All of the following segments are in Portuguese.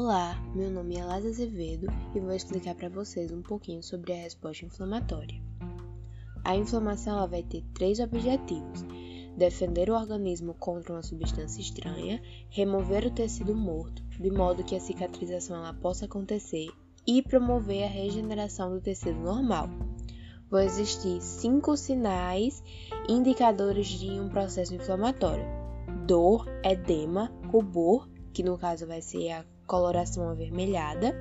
Olá, meu nome é Lázaro Azevedo e vou explicar para vocês um pouquinho sobre a resposta inflamatória. A inflamação vai ter três objetivos: defender o organismo contra uma substância estranha, remover o tecido morto, de modo que a cicatrização ela possa acontecer, e promover a regeneração do tecido normal. Vão existir cinco sinais indicadores de um processo inflamatório: dor, edema, rubor, que no caso vai ser a coloração avermelhada,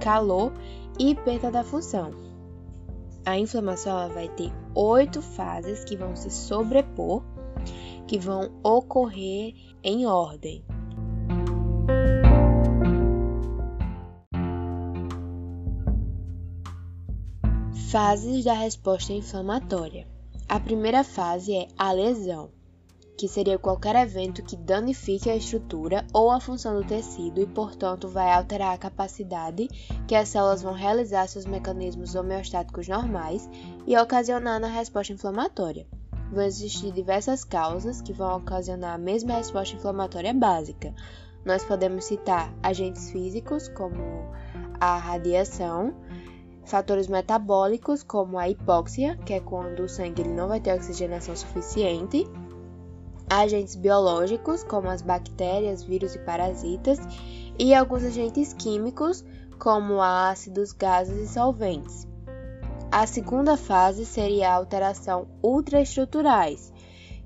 calor e perda da função. A inflamação vai ter oito fases que vão se sobrepor, que vão ocorrer em ordem. Fases da resposta inflamatória. A primeira fase é a lesão que seria qualquer evento que danifique a estrutura ou a função do tecido e, portanto, vai alterar a capacidade que as células vão realizar seus mecanismos homeostáticos normais e ocasionar na resposta inflamatória. Vão existir diversas causas que vão ocasionar a mesma resposta inflamatória básica. Nós podemos citar agentes físicos, como a radiação, fatores metabólicos, como a hipóxia, que é quando o sangue não vai ter oxigenação suficiente, agentes biológicos, como as bactérias, vírus e parasitas, e alguns agentes químicos, como ácidos, gases e solventes. A segunda fase seria a alteração ultraestruturais,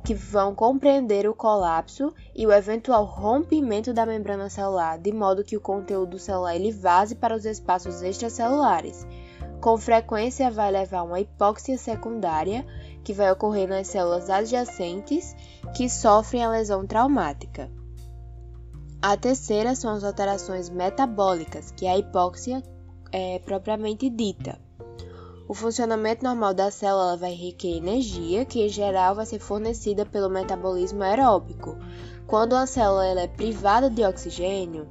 que vão compreender o colapso e o eventual rompimento da membrana celular, de modo que o conteúdo celular ele vaze para os espaços extracelulares. Com frequência vai levar a uma hipóxia secundária, que vai ocorrer nas células adjacentes que sofrem a lesão traumática. A terceira são as alterações metabólicas, que é a hipóxia é propriamente dita. O funcionamento normal da célula vai requerer energia, que em geral vai ser fornecida pelo metabolismo aeróbico. Quando a célula é privada de oxigênio,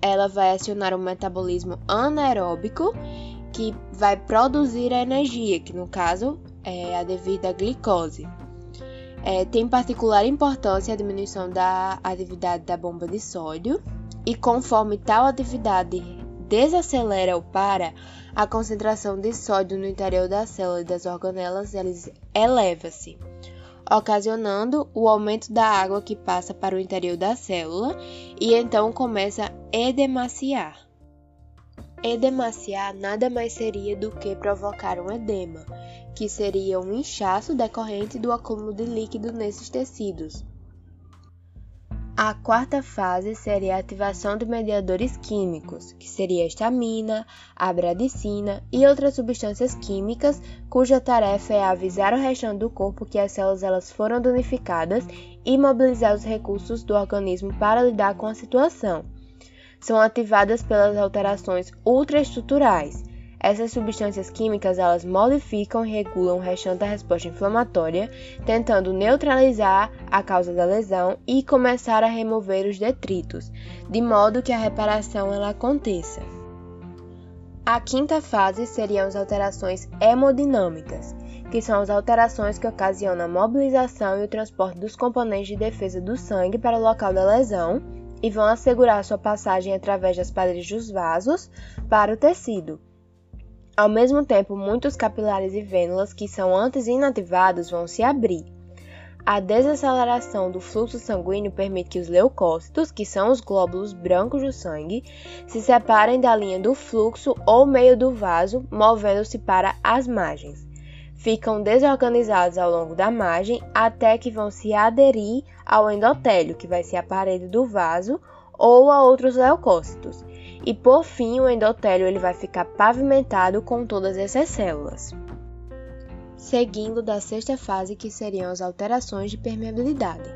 ela vai acionar o metabolismo anaeróbico, que vai produzir a energia, que no caso é, a devida glicose. É, tem particular importância a diminuição da atividade da bomba de sódio, e conforme tal atividade desacelera ou para, a concentração de sódio no interior da célula e das organelas eleva-se, ocasionando o aumento da água que passa para o interior da célula e então começa a edemaciar. Edemaciar nada mais seria do que provocar um edema, que seria um inchaço decorrente do acúmulo de líquido nesses tecidos. A quarta fase seria a ativação de mediadores químicos, que seria a estamina, a bradicina e outras substâncias químicas cuja tarefa é avisar o restante do corpo que as células elas foram danificadas e mobilizar os recursos do organismo para lidar com a situação são ativadas pelas alterações ultraestruturais. Essas substâncias químicas elas modificam e regulam o restante da resposta inflamatória, tentando neutralizar a causa da lesão e começar a remover os detritos, de modo que a reparação ela aconteça. A quinta fase seriam as alterações hemodinâmicas, que são as alterações que ocasionam a mobilização e o transporte dos componentes de defesa do sangue para o local da lesão e vão assegurar sua passagem através das paredes dos vasos para o tecido. Ao mesmo tempo, muitos capilares e vênulas que são antes inativados vão se abrir. A desaceleração do fluxo sanguíneo permite que os leucócitos, que são os glóbulos brancos do sangue, se separem da linha do fluxo ou meio do vaso, movendo-se para as margens ficam desorganizados ao longo da margem até que vão se aderir ao endotélio, que vai ser a parede do vaso, ou a outros leucócitos. E por fim, o endotélio ele vai ficar pavimentado com todas essas células. Seguindo da sexta fase, que seriam as alterações de permeabilidade.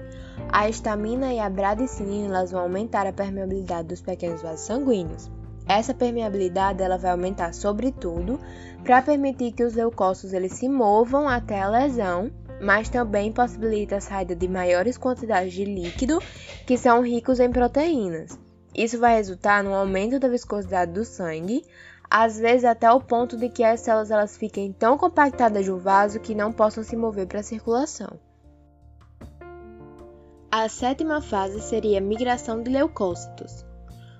A estamina e a bradicina elas vão aumentar a permeabilidade dos pequenos vasos sanguíneos. Essa permeabilidade ela vai aumentar sobretudo para permitir que os leucócitos eles se movam até a lesão, mas também possibilita a saída de maiores quantidades de líquido que são ricos em proteínas. Isso vai resultar no aumento da viscosidade do sangue, às vezes até o ponto de que as células elas fiquem tão compactadas no vaso que não possam se mover para a circulação. A sétima fase seria a migração de leucócitos.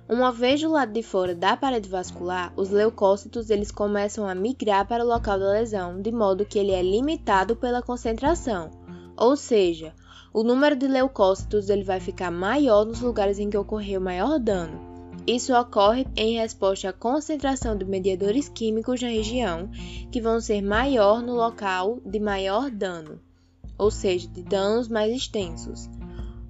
Uma vez do lado de fora da parede vascular, os leucócitos eles começam a migrar para o local da lesão, de modo que ele é limitado pela concentração. Ou seja, o número de leucócitos ele vai ficar maior nos lugares em que ocorreu maior dano. Isso ocorre em resposta à concentração de mediadores químicos na região, que vão ser maior no local de maior dano, ou seja, de danos mais extensos.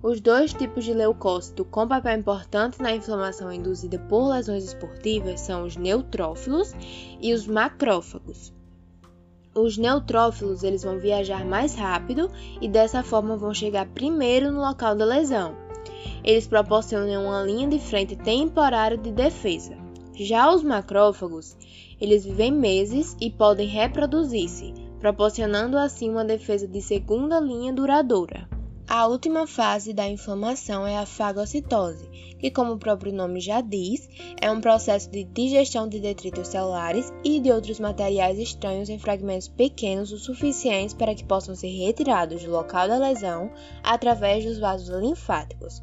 Os dois tipos de leucócito com papel importante na inflamação induzida por lesões esportivas são os neutrófilos e os macrófagos. Os neutrófilos eles vão viajar mais rápido e dessa forma vão chegar primeiro no local da lesão. Eles proporcionam uma linha de frente temporária de defesa. Já os macrófagos, eles vivem meses e podem reproduzir-se, proporcionando assim uma defesa de segunda linha duradoura. A última fase da inflamação é a fagocitose, que, como o próprio nome já diz, é um processo de digestão de detritos celulares e de outros materiais estranhos em fragmentos pequenos o suficientes para que possam ser retirados do local da lesão através dos vasos linfáticos.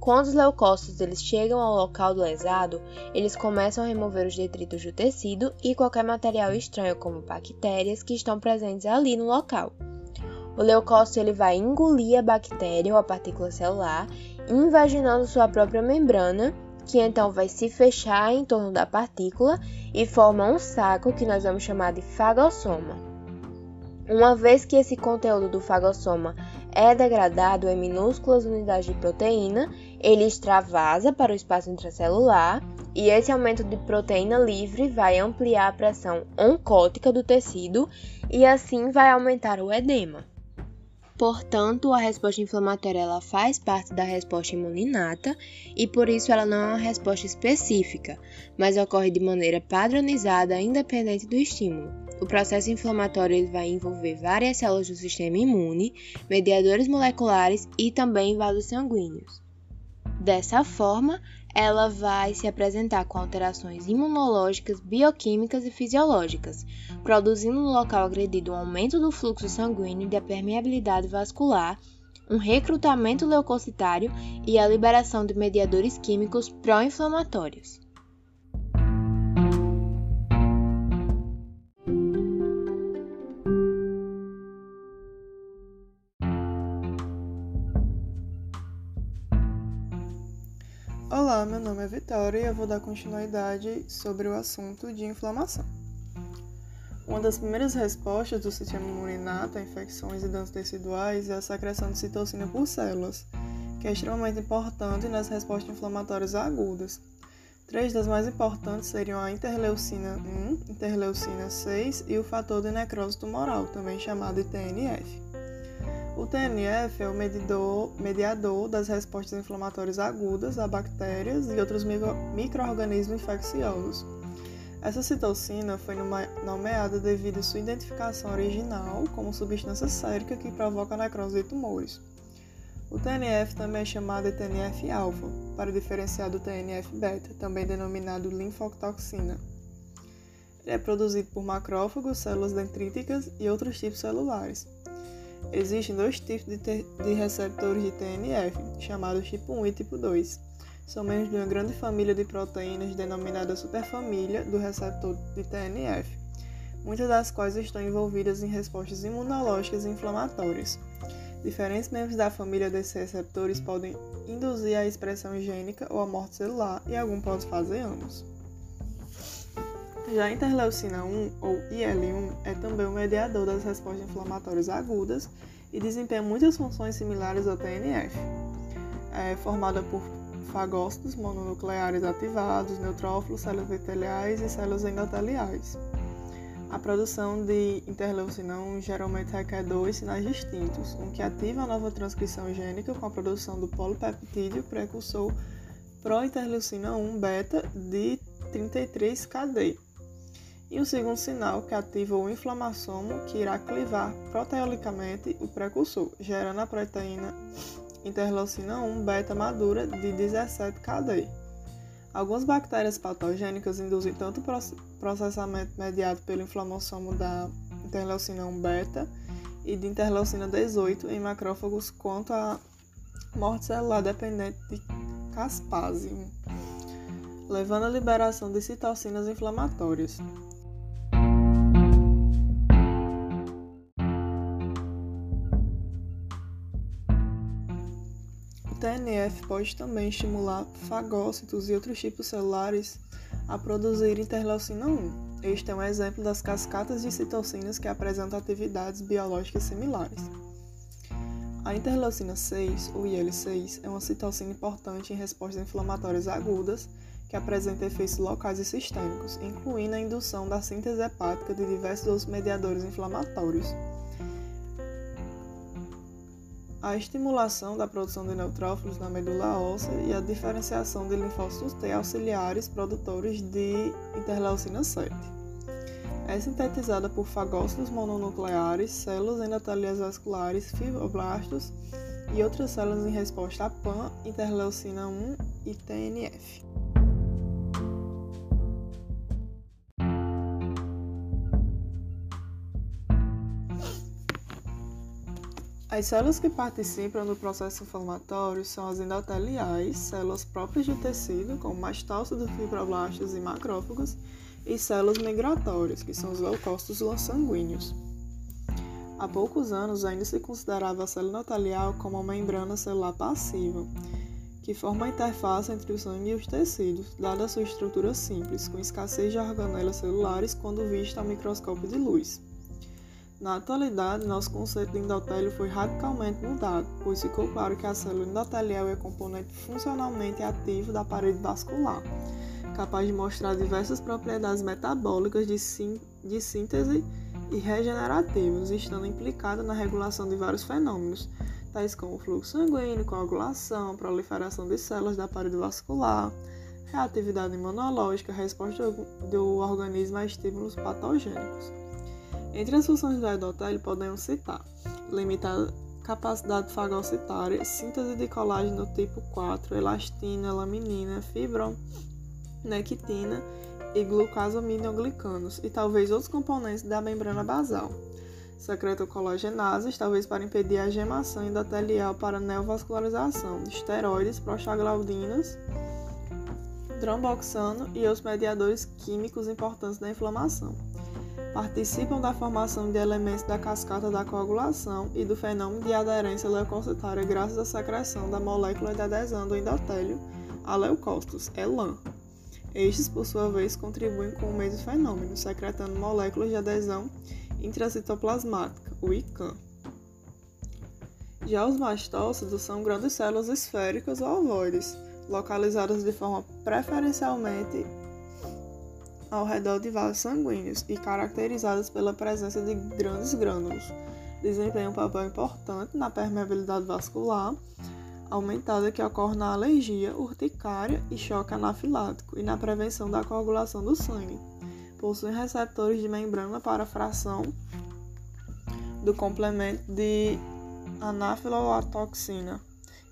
Quando os leucócitos eles chegam ao local do lesado, eles começam a remover os detritos do tecido e qualquer material estranho, como bactérias, que estão presentes ali no local. O leucócito ele vai engolir a bactéria ou a partícula celular, invaginando sua própria membrana, que então vai se fechar em torno da partícula e forma um saco que nós vamos chamar de fagossoma. Uma vez que esse conteúdo do fagossoma é degradado em minúsculas unidades de proteína, ele extravasa para o espaço intracelular e esse aumento de proteína livre vai ampliar a pressão oncótica do tecido e assim vai aumentar o edema. Portanto, a resposta inflamatória ela faz parte da resposta imuninata e por isso ela não é uma resposta específica, mas ocorre de maneira padronizada independente do estímulo. O processo inflamatório ele vai envolver várias células do sistema imune, mediadores moleculares e também vasos sanguíneos. Dessa forma, ela vai se apresentar com alterações imunológicas, bioquímicas e fisiológicas, produzindo no local agredido um aumento do fluxo sanguíneo e da permeabilidade vascular, um recrutamento leucocitário e a liberação de mediadores químicos pró-inflamatórios. Olá, meu nome é Vitória e eu vou dar continuidade sobre o assunto de inflamação. Uma das primeiras respostas do sistema imune inato a infecções e danos teciduais é a secreção de citocina por células, que é extremamente importante nas respostas inflamatórias agudas. Três das mais importantes seriam a interleucina 1, interleucina 6 e o fator de necrose tumoral, também chamado TNF. O TNF é o medidor, mediador das respostas inflamatórias agudas a bactérias e outros micro-organismos infecciosos. Essa citocina foi nomeada devido à sua identificação original como substância sérica que provoca necrose de tumores. O TNF também é chamado de TNF-alfa, para diferenciar do TNF-beta, também denominado linfotoxina. Ele é produzido por macrófagos, células dendríticas e outros tipos celulares. Existem dois tipos de, de, receptores de TNF, chamados tipo 1 e tipo 2. São membros de uma grande família de proteínas denominada superfamília do receptor de TNF, muitas das quais estão envolvidas em respostas imunológicas e inflamatórias. Diferentes membros da família desses receptores podem induzir a expressão gênica ou a morte celular, e alguns podem fazer ambos. Já a interleucina 1, ou IL-1, é também um mediador das respostas inflamatórias agudas e desempenha muitas funções similares ao TNF. É formada por fagócitos mononucleares ativados, neutrófilos, células epiteliais e células endoteliais. A produção de interleucina 1 geralmente requer dois sinais distintos, um que ativa a nova transcrição gênica com a produção do polipeptídeo precursor pro-interleucina 1 beta de 33-KD e o segundo sinal que ativa o inflamassomo que irá clivar proteolicamente o precursor, gerando a proteína interleucina 1 beta madura de 17 KD. Algumas bactérias patogênicas induzem tanto processamento mediado pelo inflamassomo da interleucina 1 beta e de interleucina 18 em macrófagos quanto a morte celular dependente de caspase. levando à liberação de citocinas inflamatórias. TNF pode também estimular fagócitos e outros tipos celulares a produzir interleucina 1. Este é um exemplo das cascatas de citocinas que apresentam atividades biológicas similares. A interleucina 6, ou IL-6, é uma citocina importante em respostas inflamatórias agudas que apresenta efeitos locais e sistêmicos, incluindo a indução da síntese hepática de diversos outros mediadores inflamatórios. A estimulação da produção de neutrófilos na medula óssea e a diferenciação de linfócitos T auxiliares produtores de interleucina 7. É sintetizada por fagócitos mononucleares, células endoteliais vasculares, fibroblastos e outras células em resposta a PAN, interleucina 1 e TNF. As células que participam do processo inflamatório são as endoteliais, células próprias do tecido, como mastócitos, fibroblastos e macrófagos, e células migratórias, que são os leucócitos sanguíneos. Há poucos anos ainda se considerava a célula endotelial como uma membrana celular passiva, que forma a interface entre o sangue e os tecidos, dada a sua estrutura simples, com escassez de organelas celulares quando vista ao microscópio de luz. Na atualidade, nosso conceito de endotélio foi radicalmente mudado, pois ficou claro que a célula endotelial é componente funcionalmente ativo da parede vascular, capaz de mostrar diversas propriedades metabólicas de, de síntese e regenerativas, estando implicada na regulação de vários fenômenos, tais como fluxo sanguíneo, coagulação, proliferação de células da parede vascular, reatividade imunológica, resposta do organismo a estímulos patogênicos. Entre as funções do endotélio podemos citar limitar capacidade fagocitária, síntese de colágeno tipo 4, elastina, laminina, fibronectina e glucosaminoglicanos e talvez outros componentes da membrana basal. Secreta colagenases, talvez para impedir a gemação endotelial para neovascularização, esteroides, prostaglandinas, tromboxano e os mediadores químicos importantes da inflamação participam da formação de elementos da cascata da coagulação e do fenômeno de aderência leucocitária graças à secreção da molécula de adesão do endotélio a leucócitos, ELAN. Estes, por sua vez, contribuem com o mesmo fenômeno, secretando moléculas de adesão intracitoplasmática, o ICAM. Já os mastócitos são grandes células esféricas ou ovoides, localizadas de forma preferencialmente ao redor de vasos sanguíneos e caracterizadas pela presença de grandes grânulos. Desempenham um papel importante na permeabilidade vascular aumentada que ocorre na alergia, urticária e choque anafilático e na prevenção da coagulação do sangue. Possuem receptores de membrana para fração do complemento de anafilotoxina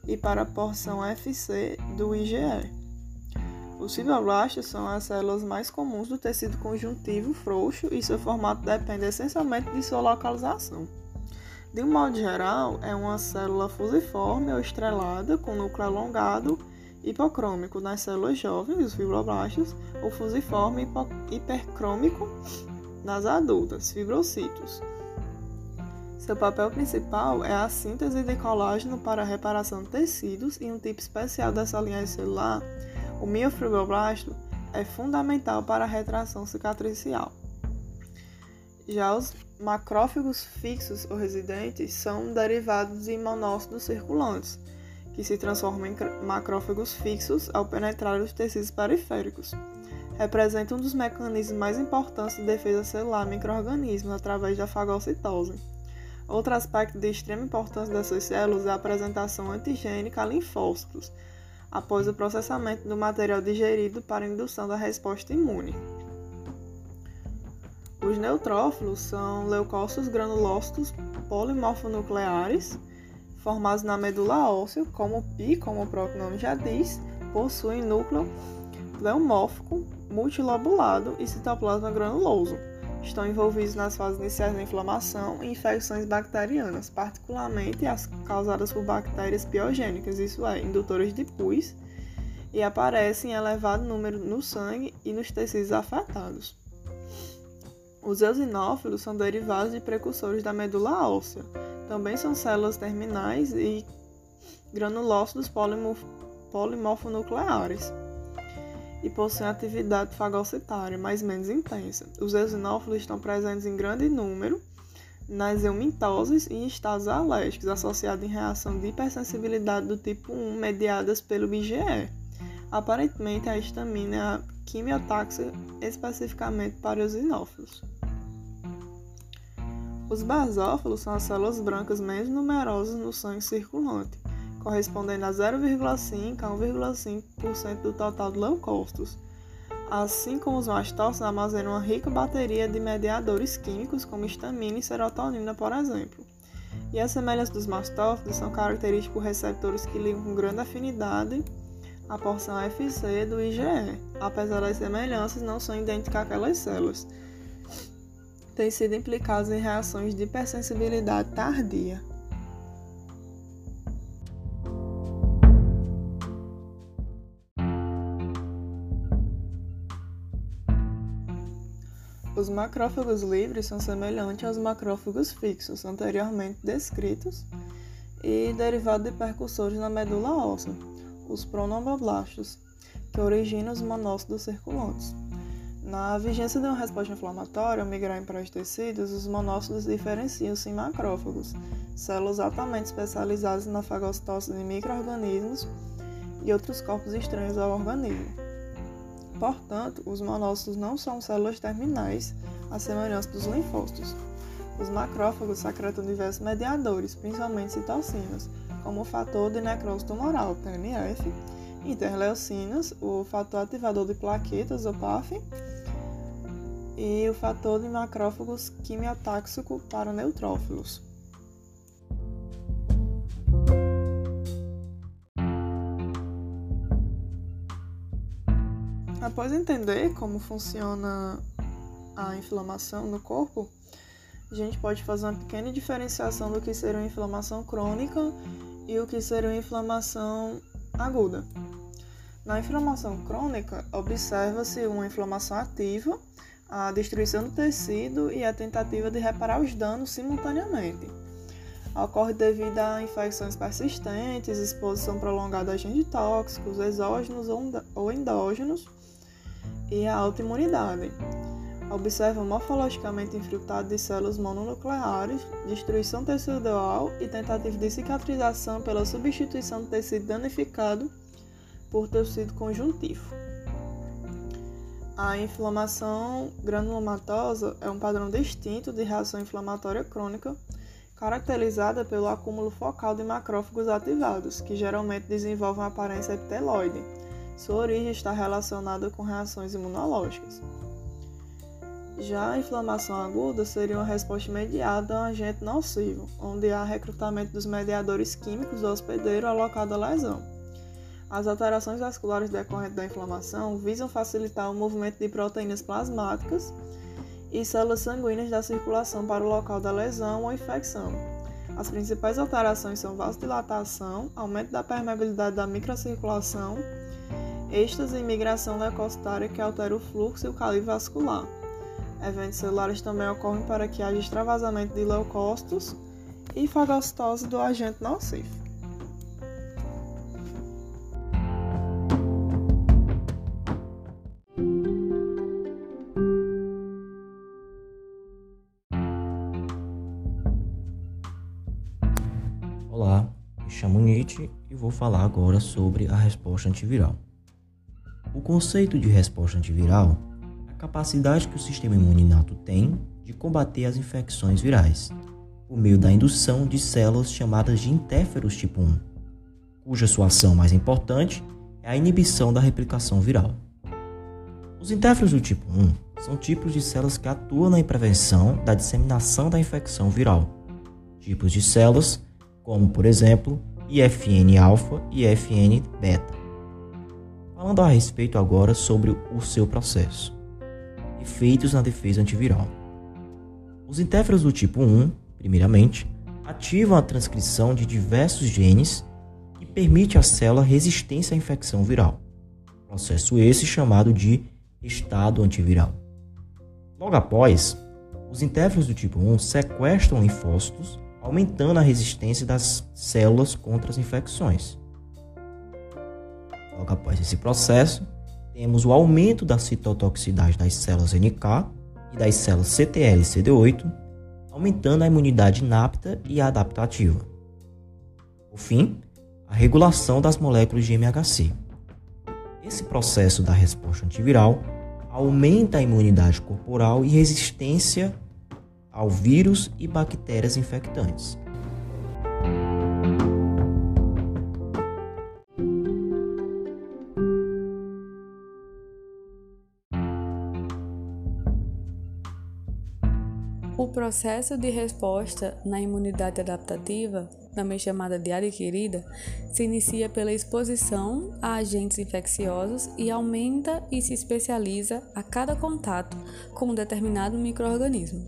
e para a porção FC do IgE. Os fibroblastos são as células mais comuns do tecido conjuntivo frouxo e seu formato depende essencialmente de sua localização. De um modo geral, é uma célula fusiforme ou estrelada com núcleo alongado hipocrômico nas células jovens, os fibroblastos, ou fusiforme hipercrômico nas adultas, fibrocitos. Seu papel principal é a síntese de colágeno para a reparação de tecidos e um tipo especial dessa linhagem celular o miofibroblasto é fundamental para a retração cicatricial. Já os macrófagos fixos ou residentes são derivados de monócitos circulantes, que se transformam em macrófagos fixos ao penetrar os tecidos periféricos. Representam um dos mecanismos mais importantes de defesa celular microorganismos através da fagocitose. Outro aspecto de extrema importância dessas células é a apresentação antigênica a linfócitos, após o processamento do material digerido para indução da resposta imune. Os neutrófilos são leucócitos granulócitos polimorfonucleares, formados na medula óssea, como e como o próprio nome já diz, possuem núcleo pleomórfico multilobulado e citoplasma granuloso estão envolvidos nas fases iniciais da inflamação e infecções bacterianas, particularmente as causadas por bactérias piogênicas, isso é, indutoras de pus, e aparecem em elevado número no sangue e nos tecidos afetados. Os eosinófilos são derivados de precursores da medula óssea. Também são células terminais e granulócitos polimorfonucleares e possuem atividade fagocitária mais menos intensa. Os eosinófilos estão presentes em grande número nas eumitoses e em estados alérgicos, associados em reação de hipersensibilidade do tipo 1 mediadas pelo IgE. Aparentemente, a histamina é a quimiotáxica especificamente para os eosinófilos. Os basófilos são as células brancas menos numerosas no sangue circulante, correspondendo a 0,5 a 1,5% do total de leucócitos. Assim como os mastócitos armazenam uma rica bateria de mediadores químicos como histamina e serotonina, por exemplo. E as semelhanças dos mastócitos são características por receptores que ligam com grande afinidade a porção FC do IgE. Apesar das semelhanças, não são idênticas àquelas células. Têm sido implicados em reações de hipersensibilidade tardia. Os macrófagos livres são semelhantes aos macrófagos fixos anteriormente descritos e derivados de percussores na medula óssea, os pronomboblastos, que originam os monócitos circulantes. Na vigência de uma resposta inflamatória ao migrar para os tecidos, os monócitos diferenciam-se em macrófagos, células altamente especializadas na fagocitose de microorganismos e outros corpos estranhos ao organismo. Portanto, os monócitos não são células terminais, à semelhança dos linfócitos. Os macrófagos secretam diversos mediadores, principalmente citocinas, como o fator de necrose tumoral, TNF, interleucinas, o fator ativador de plaquetas, o PAF, e o fator de macrófagos quimiotáxico para neutrófilos. Após entender como funciona a inflamação no corpo, a gente pode fazer uma pequena diferenciação do que seria uma inflamação crônica e o que seria uma inflamação aguda. Na inflamação crônica, observa-se uma inflamação ativa, a destruição do tecido e a tentativa de reparar os danos simultaneamente. Ocorre devido a infecções persistentes, exposição prolongada a agentes tóxicos, exógenos ou endógenos, e a autoimunidade. Observa morfologicamente infiltrado de células mononucleares, destruição tecidual e tentativa de cicatrização pela substituição do tecido danificado por tecido conjuntivo. A inflamação granulomatosa é um padrão distinto de reação inflamatória crônica, caracterizada pelo acúmulo focal de macrófagos ativados, que geralmente desenvolvem aparência epiteloide sua origem está relacionada com reações imunológicas. Já a inflamação aguda seria uma resposta imediata a um agente nocivo, onde há recrutamento dos mediadores químicos do hospedeiro alocado à lesão. As alterações vasculares decorrentes da inflamação visam facilitar o movimento de proteínas plasmáticas e células sanguíneas da circulação para o local da lesão ou infecção. As principais alterações são vasodilatação, aumento da permeabilidade da microcirculação, êxtase e migração leucocitária que altera o fluxo e o calibre vascular. Eventos celulares também ocorrem para que haja extravasamento de leucócitos e fagocitose do agente nocivo. Olá, me chamo Nietzsche e vou falar agora sobre a resposta antiviral. O conceito de resposta antiviral é a capacidade que o sistema imune inato tem de combater as infecções virais, por meio da indução de células chamadas de interferos tipo 1, cuja sua ação mais importante é a inibição da replicação viral. Os interferos do tipo 1 são tipos de células que atuam na prevenção da disseminação da infecção viral. Tipos de células como, por exemplo, IFN-alfa e IFN-beta. Falando a respeito agora sobre o seu processo. Efeitos na defesa antiviral. Os interferons do tipo 1, primeiramente, ativam a transcrição de diversos genes e permite à célula resistência à infecção viral. processo esse chamado de estado antiviral. Logo após, os intérferons do tipo 1 sequestram linfócitos, aumentando a resistência das células contra as infecções. Logo após esse processo, temos o aumento da citotoxicidade das células NK e das células CTL e CD8, aumentando a imunidade inapta e adaptativa. Por fim, a regulação das moléculas de MHC. Esse processo da resposta antiviral aumenta a imunidade corporal e resistência ao vírus e bactérias infectantes. Processo de resposta na imunidade adaptativa, também chamada de adquirida, se inicia pela exposição a agentes infecciosos e aumenta e se especializa a cada contato com um determinado microorganismo.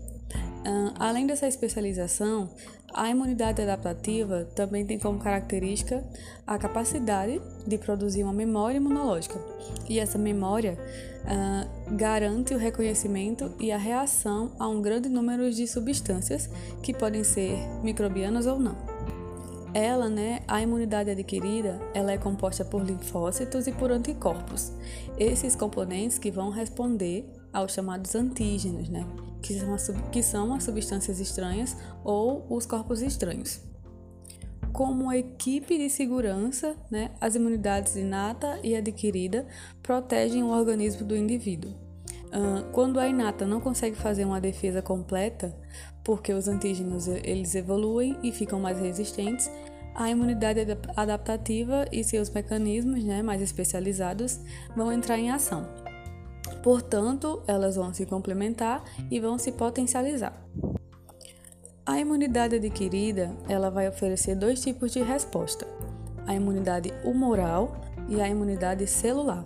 além dessa especialização, a imunidade adaptativa também tem como característica a capacidade de produzir uma memória imunológica. E essa memória garante o reconhecimento e a reação a um grande número de substâncias que podem ser microbianas ou não. Ela, né, a imunidade adquirida, ela é composta por linfócitos e por anticorpos. Esses componentes que vão responder aos chamados antígenos, né? que são, que são as substâncias estranhas ou os corpos estranhos. Como equipe de segurança, né, as imunidades inata e adquirida protegem o organismo do indivíduo. Quando a inata não consegue fazer uma defesa completa, porque os antígenos eles evoluem e ficam mais resistentes, a imunidade adaptativa e seus mecanismos né, mais especializados vão entrar em ação. Portanto, elas vão se complementar e vão se potencializar. A imunidade adquirida, ela vai oferecer dois tipos de resposta: a imunidade humoral e a imunidade celular.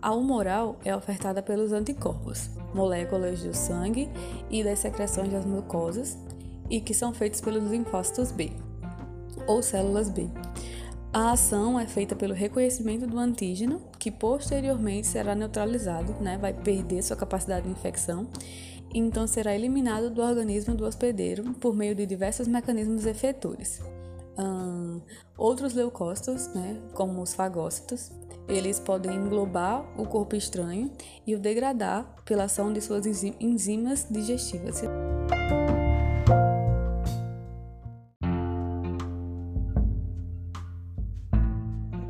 A humoral é ofertada pelos anticorpos, moléculas do sangue e das secreções das mucosas, e que são feitos pelos linfócitos B, ou células B. A ação é feita pelo reconhecimento do antígeno, que posteriormente será neutralizado, né, vai perder sua capacidade de infecção, e então será eliminado do organismo do hospedeiro por meio de diversos mecanismos efetores. Outros leucócitos, né, como os fagócitos, eles podem englobar o corpo estranho e o degradar pela ação de suas enzimas digestivas.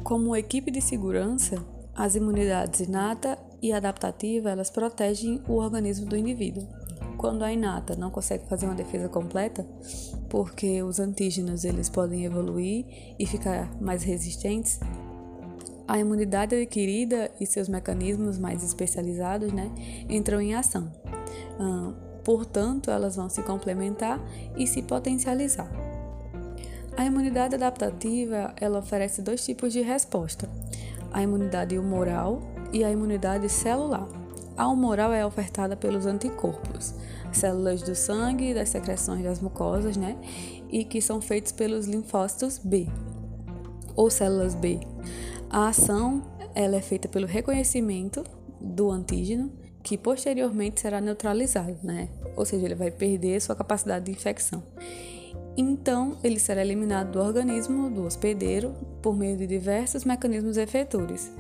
Como equipe de segurança, as imunidades inata e adaptativa elas protegem o organismo do indivíduo. Quando a inata não consegue fazer uma defesa completa, porque os antígenos eles podem evoluir e ficar mais resistentes, a imunidade adquirida e seus mecanismos mais especializados né, entram em ação. portanto, elas vão se complementar e se potencializar. A imunidade adaptativa, ela oferece dois tipos de resposta: a imunidade humoral e a imunidade celular. A humoral é ofertada pelos anticorpos, células do sangue e das secreções das mucosas, né? E que são feitos pelos linfócitos B ou células B. A ação ela é feita pelo reconhecimento do antígeno, que posteriormente será neutralizado, né? Ou seja, ele vai perder sua capacidade de infecção. Então, ele será eliminado do organismo do hospedeiro por meio de diversos mecanismos efetores,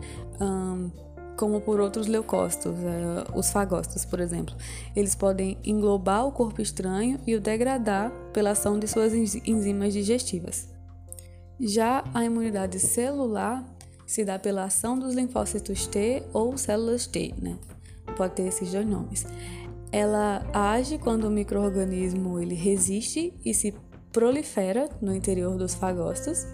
um, como por outros leucócitos, uh, os fagócitos, por exemplo. Eles podem englobar o corpo estranho e o degradar pela ação de suas enzimas digestivas. Já a imunidade celular se dá pela ação dos linfócitos T ou células T, né? Pode ter esses dois nomes. Ela age quando o microorganismo ele resiste e se prolifera no interior dos fagócitos,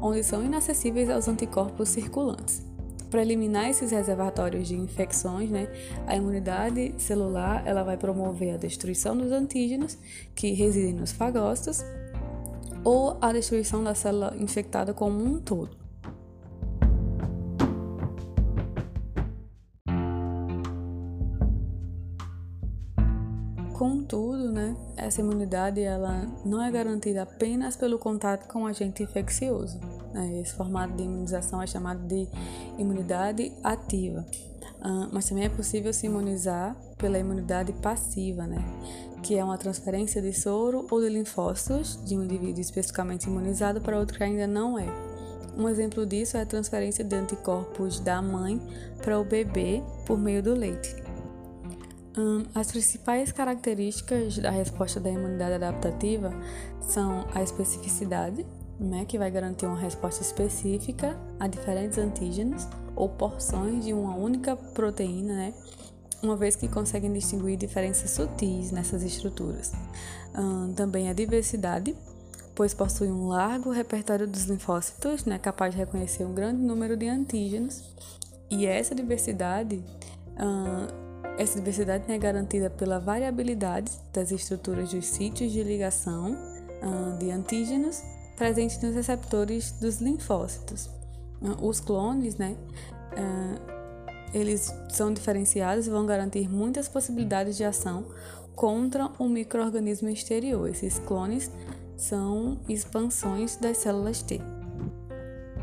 onde são inacessíveis aos anticorpos circulantes. Para eliminar esses reservatórios de infecções, né, a imunidade celular ela vai promover a destruição dos antígenos que residem nos fagócitos ou a destruição da célula infectada como um todo. Essa imunidade ela não é garantida apenas pelo contato com o agente infeccioso. Né? Esse formato de imunização é chamado de imunidade ativa. Uh, mas também é possível se imunizar pela imunidade passiva, né? que é uma transferência de soro ou de linfócitos de um indivíduo especificamente imunizado para outro que ainda não é. Um exemplo disso é a transferência de anticorpos da mãe para o bebê por meio do leite. As principais características da resposta da imunidade adaptativa são a especificidade, né, que vai garantir uma resposta específica a diferentes antígenos ou porções de uma única proteína, né, uma vez que conseguem distinguir diferenças sutis nessas estruturas. Também a diversidade, pois possui um largo repertório dos linfócitos, né, capaz de reconhecer um grande número de antígenos, e essa diversidade, essa diversidade é garantida pela variabilidade das estruturas dos sítios de ligação hum, de antígenos presentes nos receptores dos linfócitos. Os clones, né, eles são diferenciados e vão garantir muitas possibilidades de ação contra um microorganismo exterior. Esses clones são expansões das células T.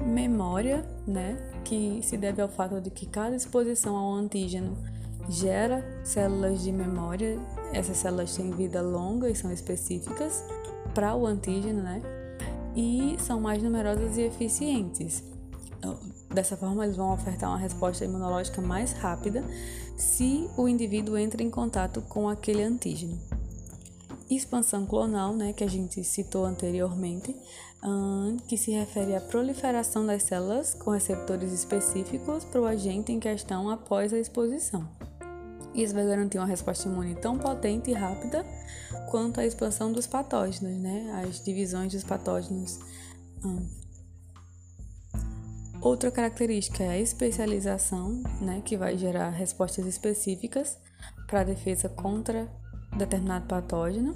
Memória, né, que se deve ao fato de que cada exposição ao antígeno gera células de memória. Essas células têm vida longa e são específicas para o antígeno, né? E são mais numerosas e eficientes. Dessa forma, eles vão ofertar uma resposta imunológica mais rápida se o indivíduo entra em contato com aquele antígeno. Expansão clonal, né, que a gente citou anteriormente, que se refere à proliferação das células com receptores específicos para o agente em questão após a exposição. Isso vai garantir uma resposta imune tão potente e rápida quanto a expansão dos patógenos, né, as divisões dos patógenos. Outra característica é a especialização, né, que vai gerar respostas específicas para a defesa contra determinado patógeno.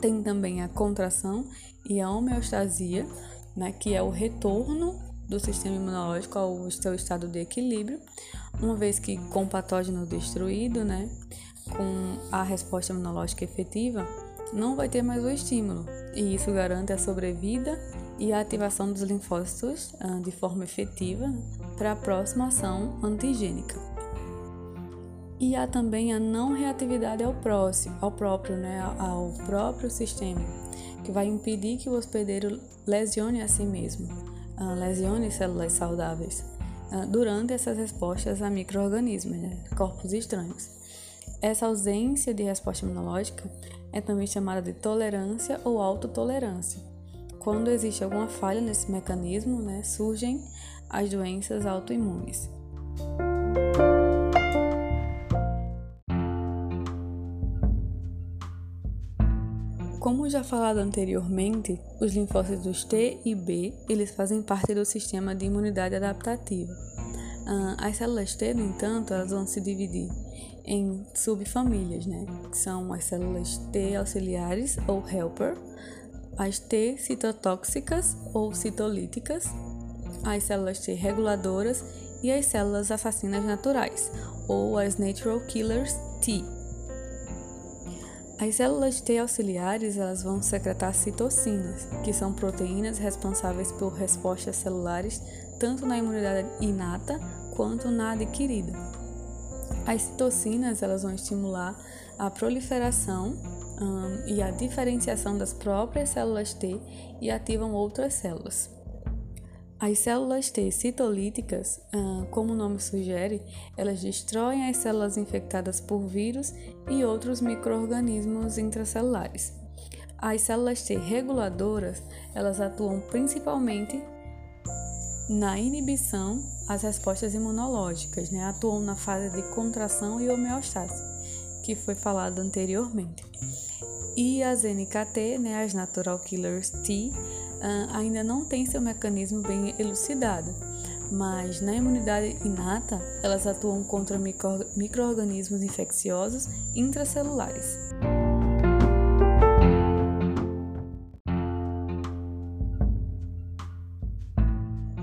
Tem também a contração e a homeostasia, né, que é o retorno do sistema imunológico ao seu estado de equilíbrio, uma vez que com o patógeno destruído, né, com a resposta imunológica efetiva, não vai ter mais o estímulo, e isso garante a sobrevida e a ativação dos linfócitos uh, de forma efetiva para a próxima ação antigênica. E há também a não reatividade ao próximo, ao próprio, né, ao próprio sistema, que vai impedir que o hospedeiro lesione a si mesmo, lesione células saudáveis uh, durante essas respostas a microorganismos, né, corpos estranhos. Essa ausência de resposta imunológica é também chamada de tolerância ou autotolerância quando existe alguma falha nesse mecanismo, né, surgem as doenças autoimunes. Como já falado anteriormente, os linfócitos T e B eles fazem parte do sistema de imunidade adaptativa. As células T, no entanto, elas vão se dividir em subfamílias, né? Que são as células T auxiliares ou helper, as T citotóxicas ou citolíticas, as células T reguladoras e as células assassinas naturais, ou as natural killers T. As células T auxiliares elas vão secretar citocinas, que são proteínas responsáveis por respostas celulares tanto na imunidade inata quanto na adquirida. As citocinas elas vão estimular a proliferação um, e a diferenciação das próprias células T e ativam outras células. As células T citolíticas, como o nome sugere, elas destroem as células infectadas por vírus e outros microorganismos intracelulares. As células T reguladoras, elas atuam principalmente na inibição às respostas imunológicas, né? atuam na fase de contração e homeostase, que foi falado anteriormente. E as NKT, né, as Natural Killers T, ah, ainda não tem seu mecanismo bem elucidado, mas na imunidade inata elas atuam contra micro-organismos infecciosos intracelulares.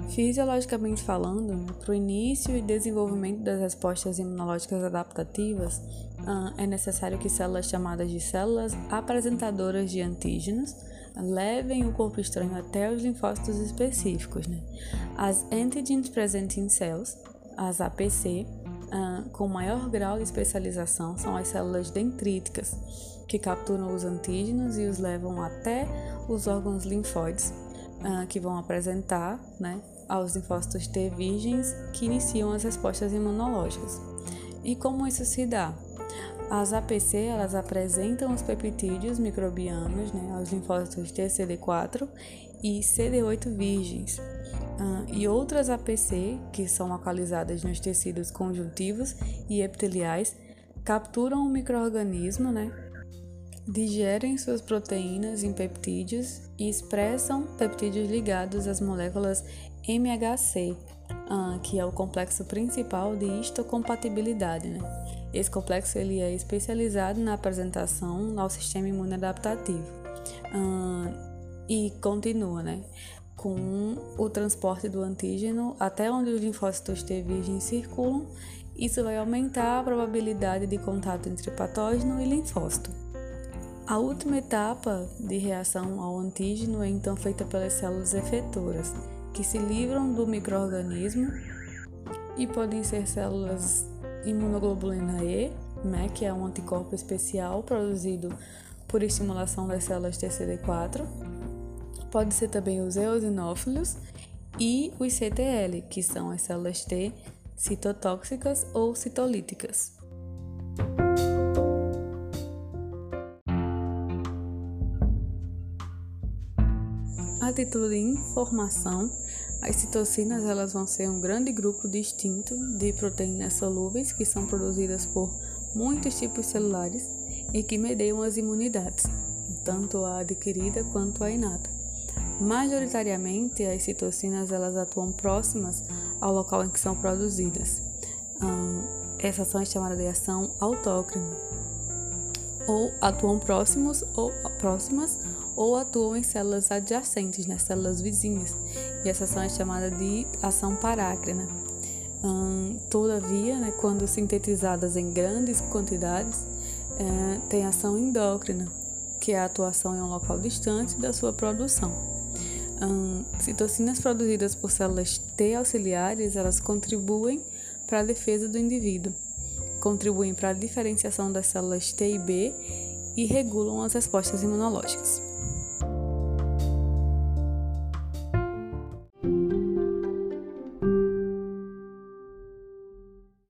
Fisiologicamente falando, para o início e desenvolvimento das respostas imunológicas adaptativas, é necessário que células chamadas de células apresentadoras de antígenos levem o corpo estranho até os linfócitos específicos. Né? As Antigens Presenting Cells, as APC, uh, com maior grau de especialização são as células dendríticas, que capturam os antígenos e os levam até os órgãos linfóides, uh, que vão apresentar né, aos linfócitos T virgens que iniciam as respostas imunológicas. E como isso se dá? As APC elas apresentam os peptídeos microbianos né, aos linfócitos TCD4 e CD8 virgens. Uh, e outras APC, que são localizadas nos tecidos conjuntivos e epiteliais, capturam o microorganismo, né, digerem suas proteínas em peptídeos e expressam peptídeos ligados às moléculas MHC, uh, que é o complexo principal de histocompatibilidade. Né? Esse complexo ele é especializado na apresentação ao sistema imune adaptativo uh, e continua, né? Com o transporte do antígeno até onde os linfócitos T virgens circulam, isso vai aumentar a probabilidade de contato entre patógeno e linfócito. A última etapa de reação ao antígeno é então feita pelas células efetoras, que se livram do microorganismo e podem ser células imunoglobulina E, né, que é um anticorpo especial produzido por estimulação das células TCD4. Pode ser também os eosinófilos e os CTL, que são as células T citotóxicas ou citolíticas. A título de informação, as citocinas elas vão ser um grande grupo distinto de proteínas solúveis que são produzidas por muitos tipos celulares e que medeiam as imunidades, tanto a adquirida quanto a inata. Majoritariamente, as citocinas elas atuam próximas ao local em que são produzidas. Hum, essa ação é chamada de ação autócrina. Ou atuam próximos ou próximas ou atuam em células adjacentes, nas né, células vizinhas, e essa ação é chamada de ação parácrina. Hum, todavia, né, quando sintetizadas em grandes quantidades, é, tem ação endócrina, que é a atuação em um local distante da sua produção. Hum, citocinas produzidas por células T auxiliares, elas contribuem para a defesa do indivíduo, contribuem para a diferenciação das células T e B e regulam as respostas imunológicas.